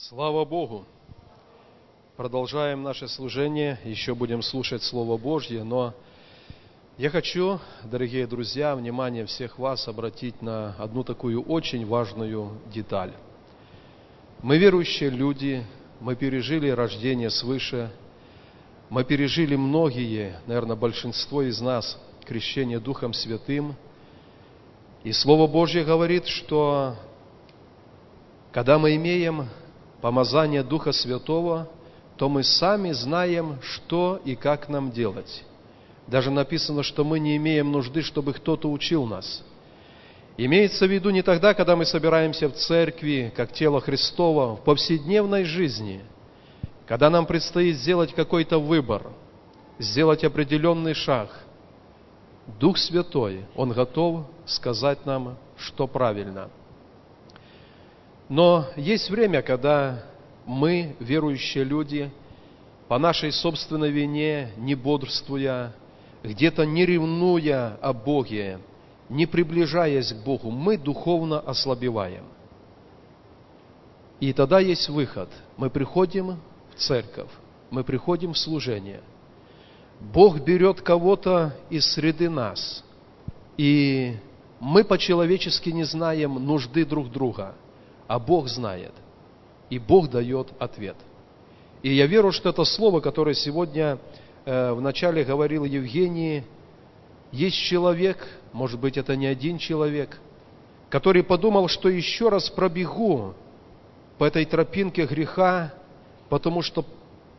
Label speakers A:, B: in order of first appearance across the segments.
A: Слава Богу! Продолжаем наше служение, еще будем слушать Слово Божье, но я хочу, дорогие друзья, внимание всех вас обратить на одну такую очень важную деталь. Мы верующие люди, мы пережили рождение свыше, мы пережили многие, наверное, большинство из нас, крещение Духом Святым. И Слово Божье говорит, что когда мы имеем помазание Духа Святого, то мы сами знаем, что и как нам делать. Даже написано, что мы не имеем нужды, чтобы кто-то учил нас. Имеется в виду не тогда, когда мы собираемся в церкви, как тело Христово, в повседневной жизни, когда нам предстоит сделать какой-то выбор, сделать определенный шаг. Дух Святой, Он готов сказать нам, что правильно – но есть время, когда мы, верующие люди, по нашей собственной вине, не бодрствуя, где-то не ревнуя о Боге, не приближаясь к Богу, мы духовно ослабеваем. И тогда есть выход. Мы приходим в церковь, мы приходим в служение. Бог берет кого-то из среды нас, и мы по-человечески не знаем нужды друг друга – а Бог знает. И Бог дает ответ. И я верю, что это слово, которое сегодня э, вначале говорил Евгений, есть человек, может быть, это не один человек, который подумал, что еще раз пробегу по этой тропинке греха, потому что в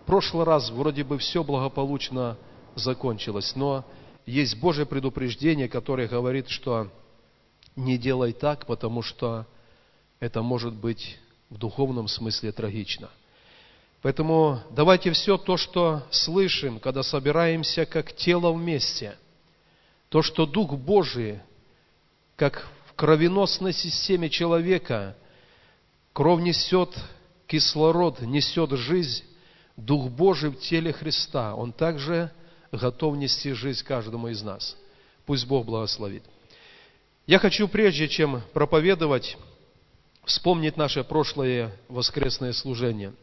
A: прошлый раз вроде бы все благополучно закончилось. Но есть Божье предупреждение, которое говорит, что не делай так, потому что это может быть в духовном смысле трагично. Поэтому давайте все то, что слышим, когда собираемся как тело вместе, то, что Дух Божий, как в кровеносной системе человека, кровь несет кислород, несет жизнь, Дух Божий в теле Христа, Он также готов нести жизнь каждому из нас. Пусть Бог благословит. Я хочу, прежде чем проповедовать, вспомнить наше прошлое воскресное служение.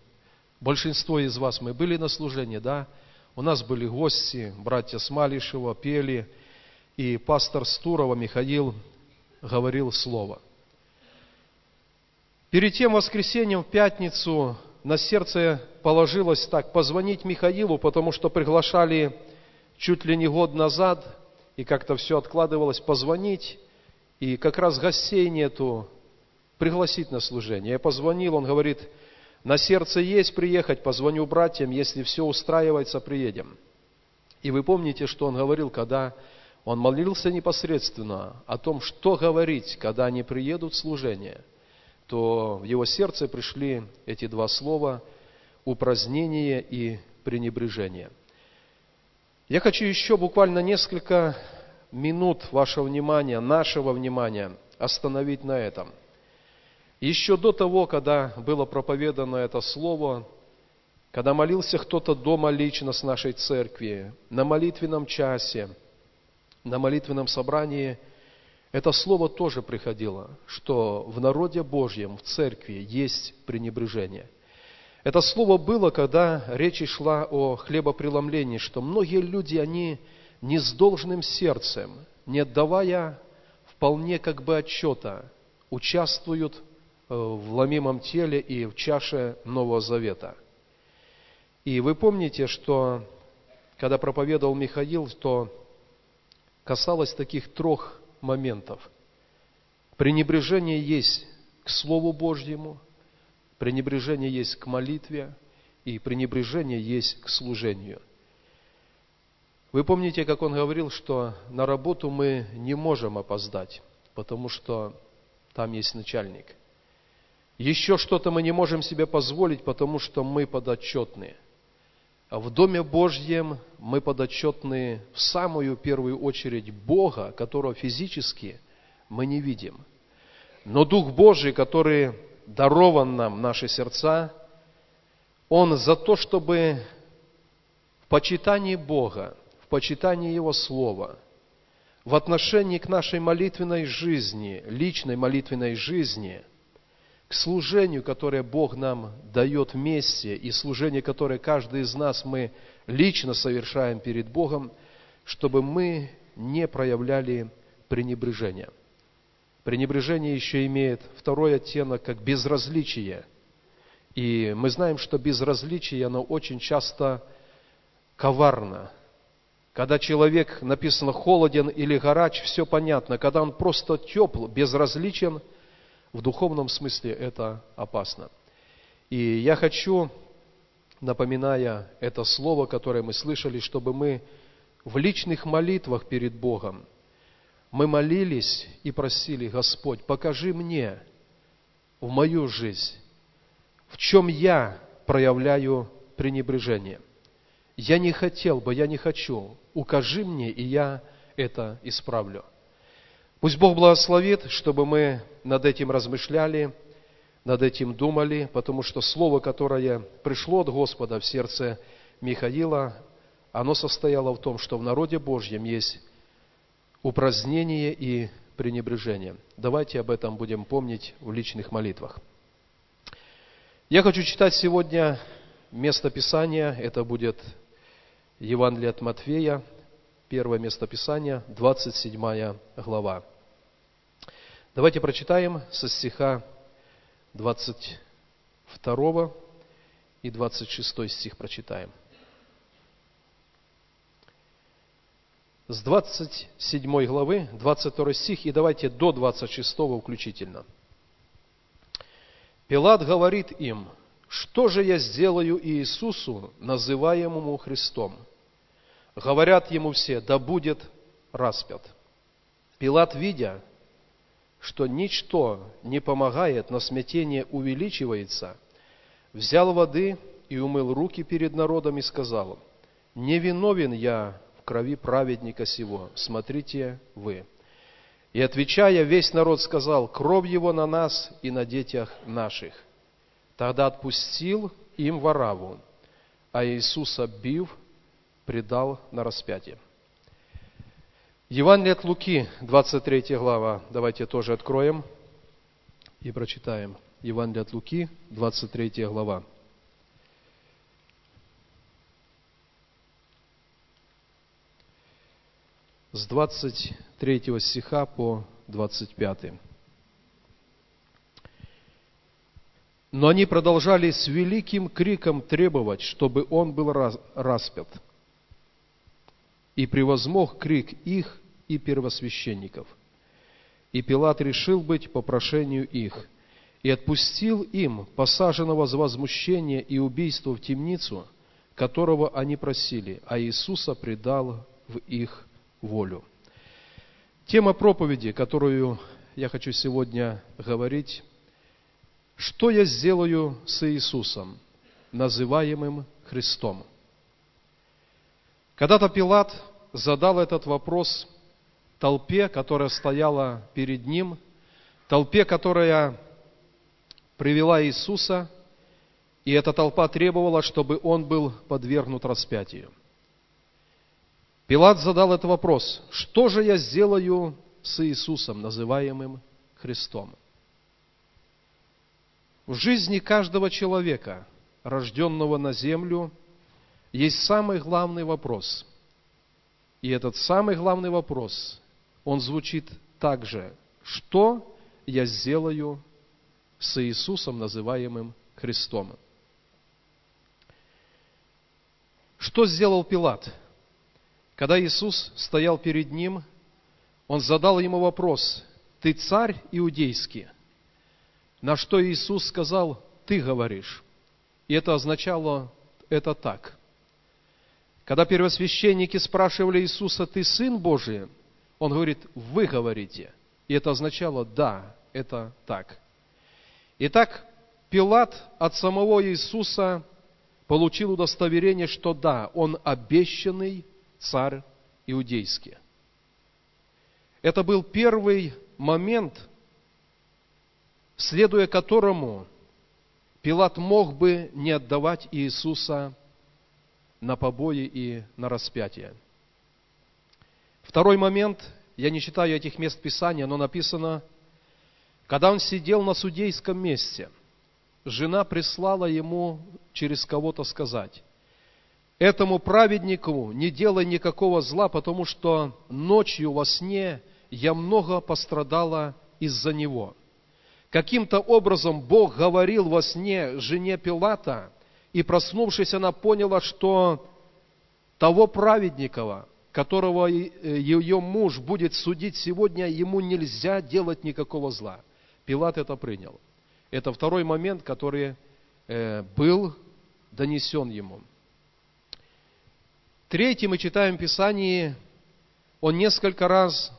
A: Большинство из вас мы были на служении, да? У нас были гости, братья Смалишева пели, и пастор Стурова Михаил говорил слово. Перед тем воскресеньем в пятницу на сердце положилось так, позвонить Михаилу, потому что приглашали чуть ли не год назад, и как-то все откладывалось, позвонить, и как раз гостей нету, пригласить на служение. Я позвонил, он говорит, на сердце есть приехать, позвоню братьям, если все устраивается, приедем. И вы помните, что он говорил, когда он молился непосредственно о том, что говорить, когда они приедут в служение, то в его сердце пришли эти два слова «упразднение» и «пренебрежение». Я хочу еще буквально несколько минут вашего внимания, нашего внимания остановить на этом – еще до того, когда было проповедано это слово, когда молился кто-то дома лично с нашей церкви, на молитвенном часе, на молитвенном собрании, это слово тоже приходило, что в народе Божьем, в церкви есть пренебрежение. Это слово было, когда речь шла о хлебопреломлении, что многие люди, они не с должным сердцем, не отдавая вполне как бы отчета, участвуют в ломимом теле и в чаше Нового Завета. И вы помните, что когда проповедовал Михаил, то касалось таких трех моментов. Пренебрежение есть к Слову Божьему, пренебрежение есть к молитве, и пренебрежение есть к служению. Вы помните, как он говорил, что на работу мы не можем опоздать, потому что там есть начальник – еще что-то мы не можем себе позволить, потому что мы подотчетны. В Доме Божьем мы подотчетны в самую первую очередь Бога, которого физически мы не видим. Но Дух Божий, который дарован нам, наши сердца, Он за то, чтобы в почитании Бога, в почитании Его Слова, в отношении к нашей молитвенной жизни, личной молитвенной жизни – к служению, которое Бог нам дает вместе, и служение, которое каждый из нас мы лично совершаем перед Богом, чтобы мы не проявляли пренебрежения. Пренебрежение еще имеет второй оттенок, как безразличие. И мы знаем, что безразличие, оно очень часто коварно. Когда человек, написано, холоден или горач, все понятно. Когда он просто тепл, безразличен, в духовном смысле это опасно. И я хочу, напоминая это слово, которое мы слышали, чтобы мы в личных молитвах перед Богом, мы молились и просили, Господь, покажи мне в мою жизнь, в чем я проявляю пренебрежение. Я не хотел бы, я не хочу. Укажи мне, и я это исправлю. Пусть Бог благословит, чтобы мы над этим размышляли, над этим думали, потому что слово, которое пришло от Господа в сердце Михаила, оно состояло в том, что в народе Божьем есть упразднение и пренебрежение. Давайте об этом будем помнить в личных молитвах. Я хочу читать сегодня место Писания. Это будет Евангелие от Матфея, первое место Писания, 27 глава. Давайте прочитаем со стиха 22 и 26 стих прочитаем. С 27 главы, 22 стих, и давайте до 26 включительно. Пилат говорит им – что же я сделаю Иисусу, называемому Христом? Говорят ему все, да будет распят. Пилат, видя, что ничто не помогает, но смятение увеличивается, взял воды и умыл руки перед народом и сказал, «Не виновен я в крови праведника сего, смотрите вы». И отвечая, весь народ сказал, «Кровь его на нас и на детях наших». Тогда отпустил им Вараву, а Иисуса, бив, предал на распятие. Евангелие от Луки, 23 глава. Давайте тоже откроем и прочитаем. Евангелие от Луки, 23 глава. С 23 стиха по 25. Но они продолжали с великим криком требовать, чтобы он был распят. И превозмог крик их и первосвященников. И Пилат решил быть по прошению их, и отпустил им посаженного за возмущение и убийство в темницу, которого они просили, а Иисуса предал в их волю. Тема проповеди, которую я хочу сегодня говорить, что я сделаю с Иисусом, называемым Христом? Когда-то Пилат задал этот вопрос толпе, которая стояла перед ним, толпе, которая привела Иисуса, и эта толпа требовала, чтобы он был подвергнут распятию. Пилат задал этот вопрос, что же я сделаю с Иисусом, называемым Христом? В жизни каждого человека, рожденного на землю, есть самый главный вопрос. И этот самый главный вопрос, он звучит так же, что я сделаю с Иисусом, называемым Христом. Что сделал Пилат? Когда Иисус стоял перед ним, он задал ему вопрос, «Ты царь иудейский?» На что Иисус сказал, ты говоришь. И это означало, это так. Когда первосвященники спрашивали Иисуса, ты Сын Божий? Он говорит, вы говорите. И это означало, да, это так. Итак, Пилат от самого Иисуса получил удостоверение, что да, он обещанный царь иудейский. Это был первый момент, следуя которому Пилат мог бы не отдавать Иисуса на побои и на распятие. Второй момент, я не читаю этих мест Писания, но написано, Когда он сидел на судейском месте, жена прислала ему через кого-то сказать, этому праведнику не делай никакого зла, потому что ночью во сне я много пострадала из-за него. Каким-то образом Бог говорил во сне жене Пилата, и проснувшись, она поняла, что того праведника, которого ее муж будет судить сегодня, ему нельзя делать никакого зла. Пилат это принял. Это второй момент, который э, был донесен ему. Третий мы читаем в Писании, он несколько раз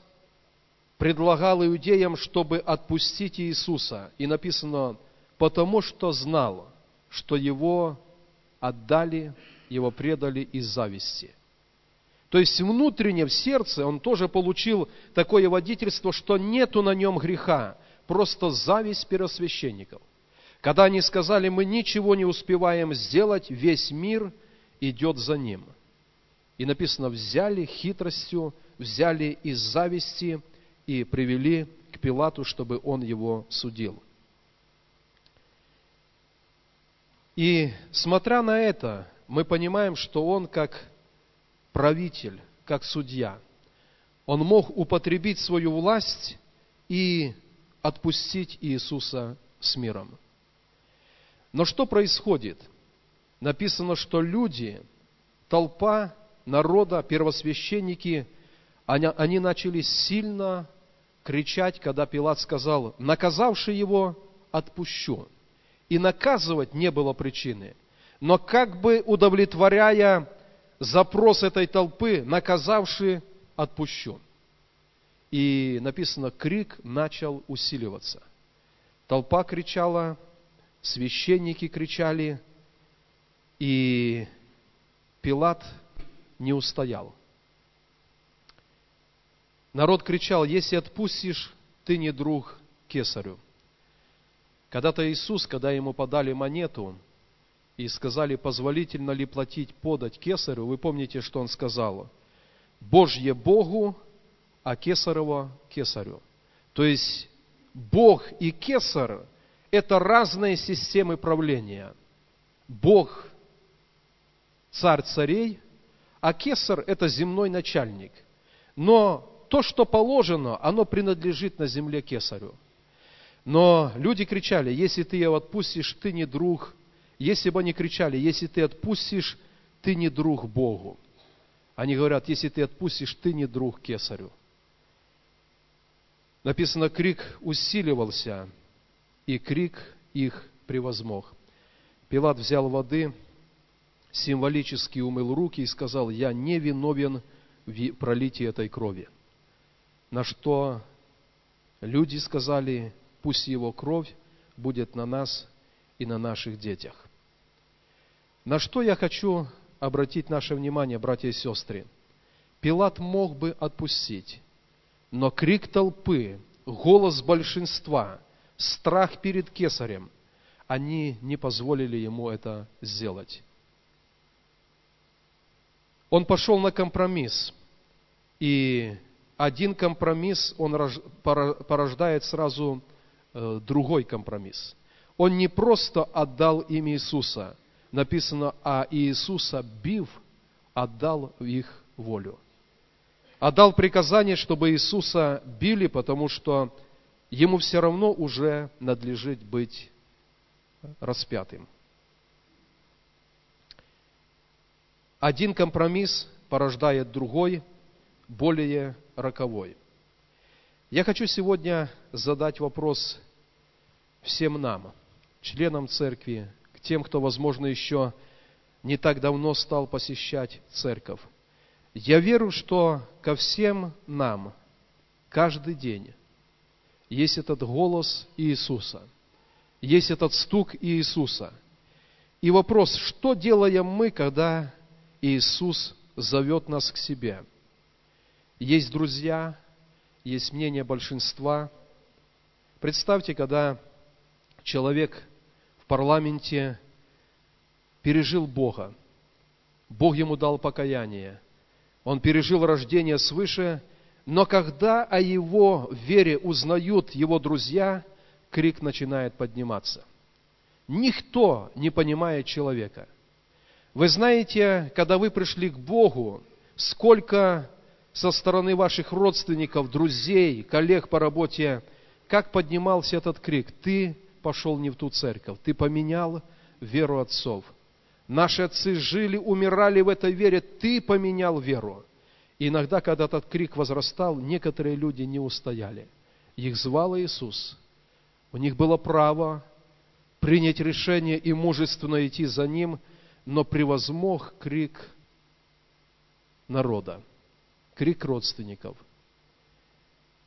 A: предлагал иудеям, чтобы отпустить Иисуса. И написано, потому что знал, что его отдали, его предали из зависти. То есть внутренне в сердце он тоже получил такое водительство, что нету на нем греха, просто зависть первосвященников. Когда они сказали, мы ничего не успеваем сделать, весь мир идет за ним. И написано, взяли хитростью, взяли из зависти и привели к Пилату, чтобы он его судил. И смотря на это, мы понимаем, что он как правитель, как судья, он мог употребить свою власть и отпустить Иисуса с миром. Но что происходит? Написано, что люди, толпа народа, первосвященники, они, они начали сильно кричать, когда Пилат сказал, наказавший его, отпущу. И наказывать не было причины. Но как бы удовлетворяя запрос этой толпы, наказавший, отпущу. И написано, крик начал усиливаться. Толпа кричала, священники кричали, и Пилат не устоял. Народ кричал, если отпустишь, ты не друг кесарю. Когда-то Иисус, когда ему подали монету и сказали, позволительно ли платить подать кесарю, вы помните, что он сказал? Божье Богу, а кесарево кесарю. То есть Бог и кесар – это разные системы правления. Бог – царь царей, а кесар – это земной начальник. Но то, что положено, оно принадлежит на земле кесарю. Но люди кричали, если ты его отпустишь, ты не друг. Если бы они кричали, если ты отпустишь, ты не друг Богу. Они говорят, если ты отпустишь, ты не друг кесарю. Написано, крик усиливался, и крик их превозмог. Пилат взял воды, символически умыл руки и сказал, я не виновен в пролитии этой крови. На что люди сказали, пусть его кровь будет на нас и на наших детях. На что я хочу обратить наше внимание, братья и сестры. Пилат мог бы отпустить, но крик толпы, голос большинства, страх перед кесарем, они не позволили ему это сделать. Он пошел на компромисс, и один компромисс, он порождает сразу э, другой компромисс. Он не просто отдал им Иисуса, написано, а Иисуса бив, отдал их волю. Отдал приказание, чтобы Иисуса били, потому что ему все равно уже надлежит быть распятым. Один компромисс порождает другой, более роковой. Я хочу сегодня задать вопрос всем нам, членам церкви, к тем, кто, возможно, еще не так давно стал посещать церковь. Я верю, что ко всем нам каждый день есть этот голос Иисуса, есть этот стук Иисуса. И вопрос, что делаем мы, когда Иисус зовет нас к себе – есть друзья, есть мнение большинства. Представьте, когда человек в парламенте пережил Бога, Бог ему дал покаяние, он пережил рождение свыше, но когда о его вере узнают его друзья, крик начинает подниматься. Никто не понимает человека. Вы знаете, когда вы пришли к Богу, сколько со стороны ваших родственников, друзей, коллег по работе, как поднимался этот крик, ты пошел не в ту церковь, ты поменял веру отцов. Наши отцы жили, умирали в этой вере, ты поменял веру. И иногда, когда этот крик возрастал, некоторые люди не устояли. Их звал Иисус. У них было право принять решение и мужественно идти за Ним, но превозмог крик народа, крик родственников.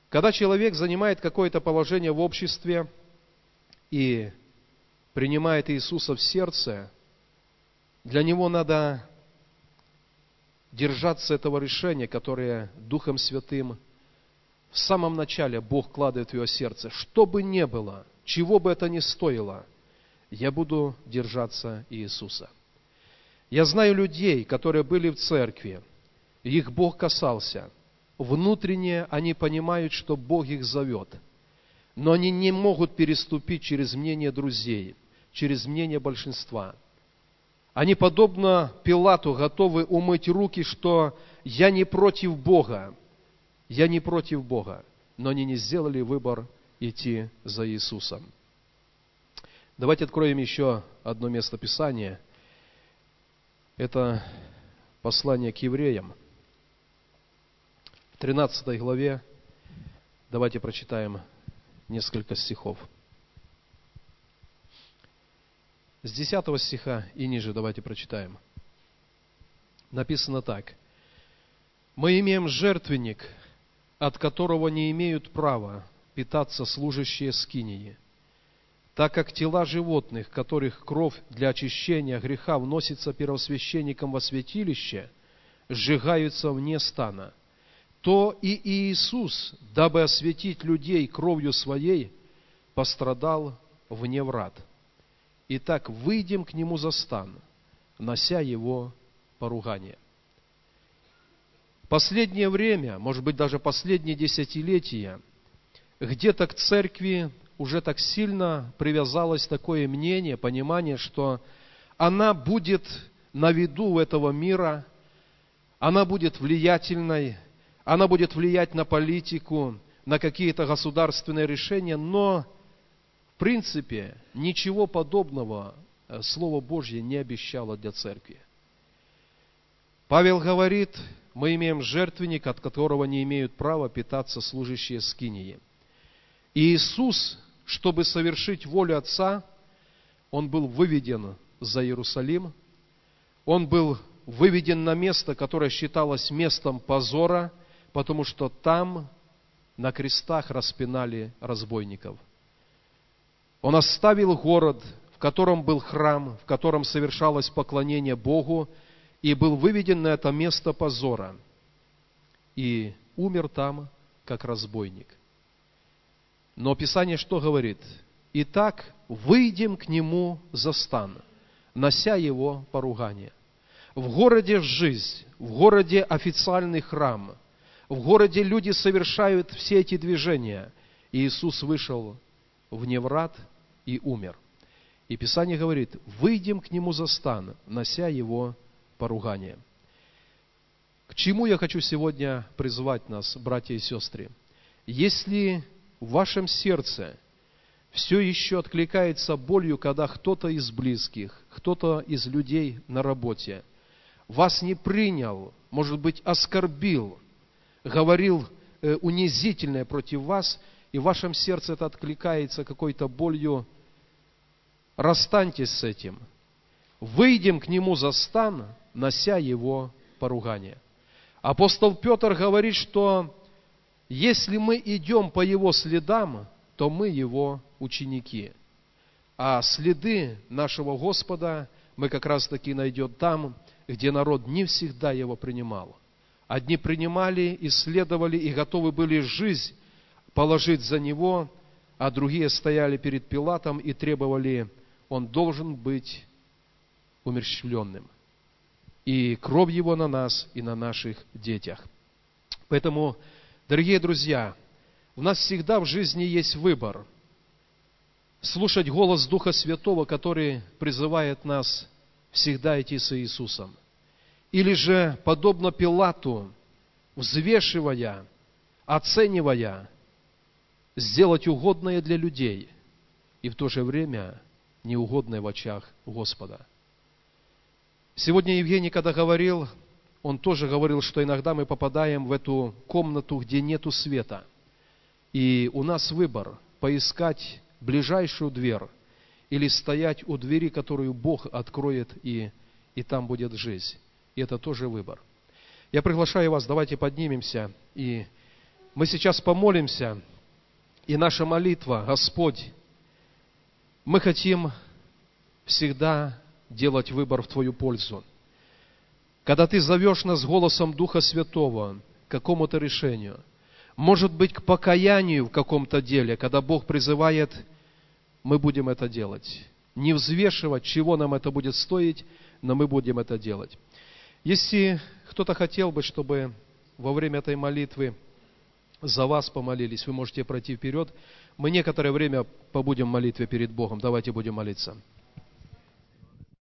A: Когда человек занимает какое-то положение в обществе и принимает Иисуса в сердце, для него надо держаться этого решения, которое Духом Святым в самом начале Бог кладет в его сердце. Что бы ни было, чего бы это ни стоило, я буду держаться Иисуса. Я знаю людей, которые были в церкви, их Бог касался. Внутренне они понимают, что Бог их зовет. Но они не могут переступить через мнение друзей, через мнение большинства – они, подобно Пилату, готовы умыть руки, что я не против Бога, я не против Бога, но они не сделали выбор идти за Иисусом. Давайте откроем еще одно место Писания. Это послание к евреям. В 13 главе давайте прочитаем несколько стихов. С 10 стиха и ниже давайте прочитаем. Написано так. «Мы имеем жертвенник, от которого не имеют права питаться служащие скинии, так как тела животных, которых кровь для очищения греха вносится первосвященником во святилище, сжигаются вне стана, то и Иисус, дабы осветить людей кровью Своей, пострадал вне врат – Итак, выйдем к нему за стан, нося его поругание. Последнее время, может быть, даже последние десятилетия, где-то к церкви уже так сильно привязалось такое мнение, понимание, что она будет на виду этого мира, она будет влиятельной, она будет влиять на политику, на какие-то государственные решения, но принципе, ничего подобного э, Слово Божье не обещало для церкви. Павел говорит, мы имеем жертвенник, от которого не имеют права питаться служащие скинии. И Иисус, чтобы совершить волю Отца, Он был выведен за Иерусалим, Он был выведен на место, которое считалось местом позора, потому что там на крестах распинали разбойников – он оставил город, в котором был храм, в котором совершалось поклонение Богу, и был выведен на это место позора, и умер там, как разбойник. Но Писание что говорит? Итак, выйдем к нему за стан, нося его поругание. В городе жизнь, в городе официальный храм, в городе люди совершают все эти движения. И Иисус вышел вне врат и умер. И Писание говорит, выйдем к нему за стан, нося его поругание. К чему я хочу сегодня призвать нас, братья и сестры? Если в вашем сердце все еще откликается болью, когда кто-то из близких, кто-то из людей на работе вас не принял, может быть, оскорбил, говорил э, унизительное против вас, и в вашем сердце это откликается какой-то болью, расстаньтесь с этим. Выйдем к нему за стан, нося его поругание. Апостол Петр говорит, что если мы идем по его следам, то мы его ученики. А следы нашего Господа мы как раз таки найдем там, где народ не всегда его принимал. Одни принимали, исследовали и готовы были жизнь положить за него, а другие стояли перед Пилатом и требовали, он должен быть умерщвленным. И кровь его на нас и на наших детях. Поэтому, дорогие друзья, у нас всегда в жизни есть выбор. слушать голос Духа Святого, который призывает нас всегда идти с Иисусом. Или же, подобно Пилату, взвешивая, оценивая, сделать угодное для людей и в то же время неугодное в очах Господа. Сегодня Евгений, когда говорил, он тоже говорил, что иногда мы попадаем в эту комнату, где нету света. И у нас выбор – поискать ближайшую дверь или стоять у двери, которую Бог откроет, и, и там будет жизнь. И это тоже выбор. Я приглашаю вас, давайте поднимемся, и мы сейчас помолимся, и наша молитва, Господь, мы хотим всегда делать выбор в Твою пользу. Когда Ты зовешь нас голосом Духа Святого к какому-то решению, может быть, к покаянию в каком-то деле, когда Бог призывает, мы будем это делать. Не взвешивать, чего нам это будет стоить, но мы будем это делать. Если кто-то хотел бы, чтобы во время этой молитвы за вас помолились, вы можете пройти вперед. Мы некоторое время побудем в молитве перед Богом. Давайте будем молиться.